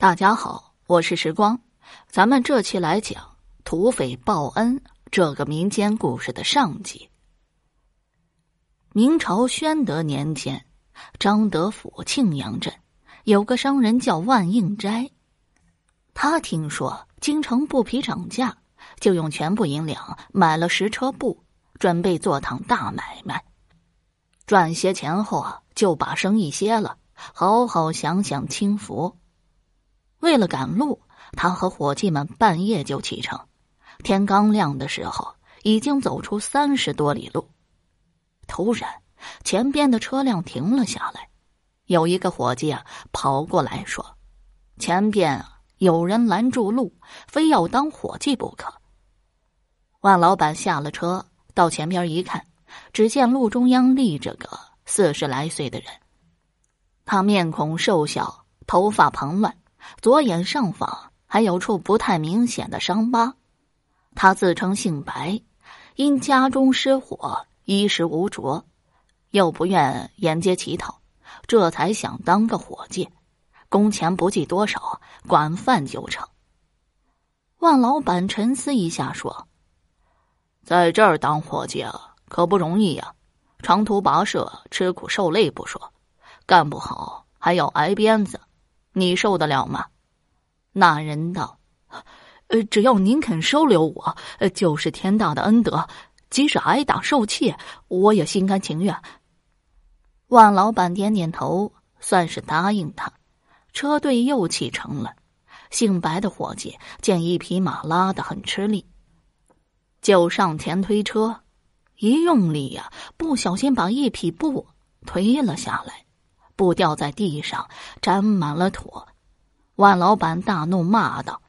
大家好，我是时光，咱们这期来讲土匪报恩这个民间故事的上集。明朝宣德年间，张德府庆阳镇有个商人叫万应斋，他听说京城布匹涨价，就用全部银两买了十车布，准备做趟大买卖。赚些钱后啊，就把生意歇了，好好享享清福。为了赶路，他和伙计们半夜就启程。天刚亮的时候，已经走出三十多里路。突然，前边的车辆停了下来，有一个伙计啊跑过来说：“前边有人拦住路，非要当伙计不可。”万老板下了车，到前边一看，只见路中央立着个四十来岁的人，他面孔瘦小，头发蓬乱。左眼上方还有处不太明显的伤疤，他自称姓白，因家中失火，衣食无着，又不愿沿街乞讨，这才想当个伙计，工钱不计多少，管饭就成。万老板沉思一下说：“在这儿当伙计啊，可不容易呀，长途跋涉，吃苦受累不说，干不好还要挨鞭子。”你受得了吗？那人道：“呃，只要您肯收留我，呃，就是天大的恩德。即使挨打受气，我也心甘情愿。”万老板点点头，算是答应他。车队又启程了。姓白的伙计见一匹马拉得很吃力，就上前推车，一用力呀，不小心把一匹布推了下来。布掉在地上，沾满了土。万老板大怒，骂道：“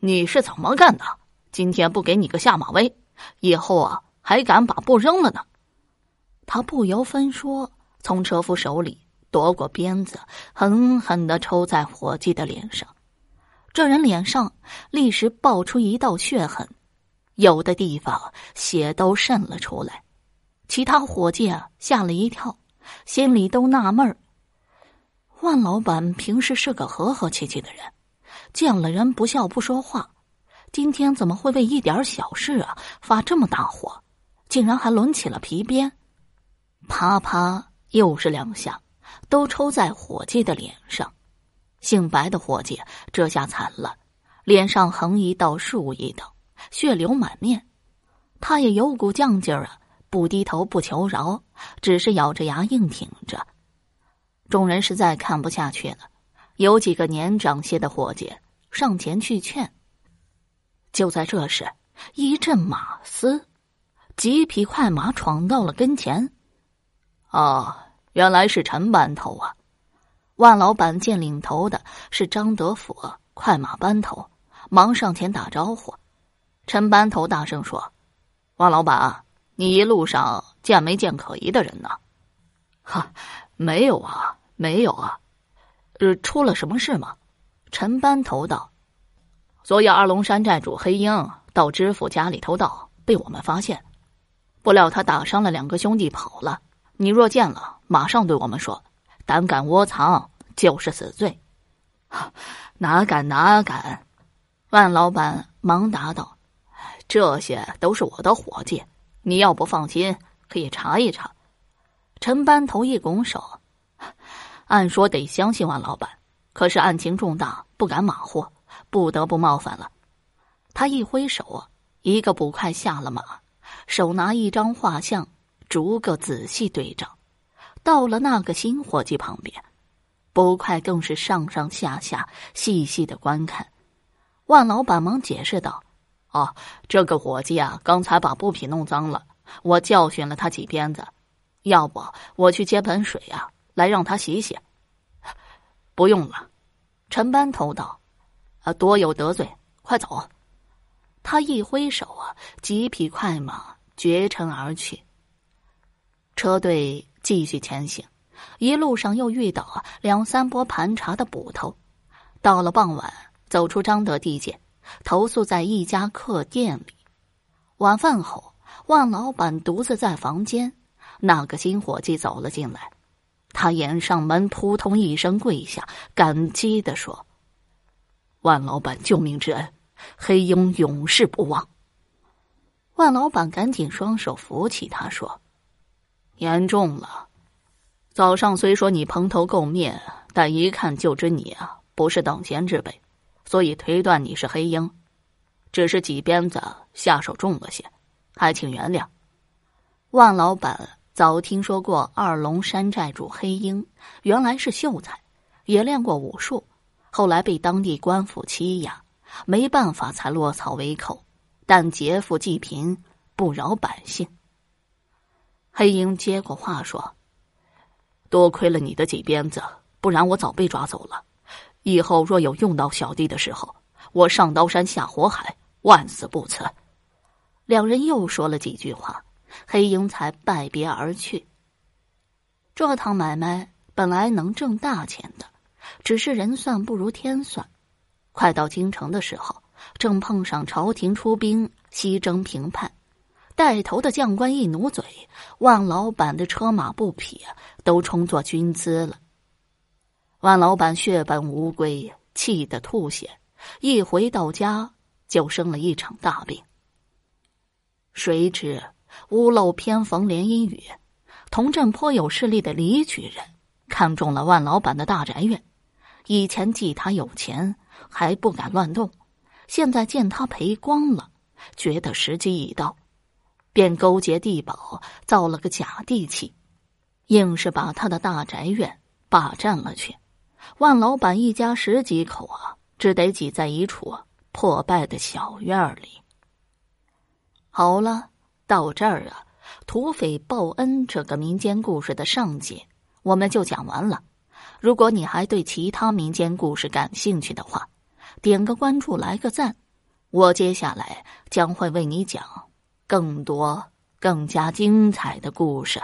你是怎么干的？今天不给你个下马威，以后啊还敢把布扔了呢？”他不由分说，从车夫手里夺过鞭子，狠狠的抽在伙计的脸上。这人脸上立时爆出一道血痕，有的地方血都渗了出来。其他伙计啊吓了一跳。心里都纳闷儿。万老板平时是个和和气气的人，见了人不笑不说话，今天怎么会为一点小事啊发这么大火？竟然还抡起了皮鞭，啪啪又是两下，都抽在伙计的脸上。姓白的伙计这下惨了，脸上横一道竖一道，血流满面。他也有股犟劲儿啊。不低头不求饶，只是咬着牙硬挺着。众人实在看不下去了，有几个年长些的伙计上前去劝。就在这时，一阵马嘶，几匹快马闯到了跟前。哦，原来是陈班头啊！万老板见领头的是张德福快马班头，忙上前打招呼。陈班头大声说：“万老板。”你一路上见没见可疑的人呢？哈，没有啊，没有啊。呃，出了什么事吗？陈班头道：“昨夜二龙山寨主黑鹰到知府家里偷盗，被我们发现。不料他打伤了两个兄弟跑了。你若见了，马上对我们说。胆敢窝藏，就是死罪。哪敢哪敢！”万老板忙答道：“这些都是我的伙计。”你要不放心，可以查一查。陈班头一拱手，按说得相信万老板，可是案情重大，不敢马虎，不得不冒犯了。他一挥手，一个捕快下了马，手拿一张画像，逐个仔细对照。到了那个新伙计旁边，捕快更是上上下下细细的观看。万老板忙解释道。哦，这个伙计啊，刚才把布匹弄脏了，我教训了他几鞭子。要不我去接盆水呀，来让他洗洗。不用了，陈班头道：“啊，多有得罪，快走。”他一挥手啊，几匹快马绝尘而去。车队继续前行，一路上又遇到两三波盘查的捕头。到了傍晚，走出张德地界。投宿在一家客店里。晚饭后，万老板独自在房间。那个新伙计走了进来，他掩上门，扑通一声跪下，感激的说：“万老板救命之恩，黑鹰永世不忘。万老板赶紧双手扶起他，说：“严重了。早上虽说你蓬头垢面，但一看就知你啊不是等闲之辈，所以推断你是黑鹰。只是几鞭子下手重了些，还请原谅。”万老板早听说过二龙山寨主黑鹰，原来是秀才，也练过武术。后来被当地官府欺压，没办法才落草为寇。但劫富济贫，不饶百姓。黑鹰接过话说：“多亏了你的几鞭子，不然我早被抓走了。以后若有用到小弟的时候，我上刀山下火海，万死不辞。”两人又说了几句话，黑鹰才拜别而去。这趟买卖本来能挣大钱的。只是人算不如天算，快到京城的时候，正碰上朝廷出兵西征平叛，带头的将官一努嘴，万老板的车马布匹都充作军资了。万老板血本无归，气得吐血，一回到家就生了一场大病。谁知屋漏偏逢连阴雨，同镇颇有势力的李举人看中了万老板的大宅院。以前记他有钱，还不敢乱动；现在见他赔光了，觉得时机已到，便勾结地保造了个假地契，硬是把他的大宅院霸占了去。万老板一家十几口啊，只得挤在一处破败的小院里。好了，到这儿啊，土匪报恩这个民间故事的上集我们就讲完了。如果你还对其他民间故事感兴趣的话，点个关注，来个赞，我接下来将会为你讲更多、更加精彩的故事。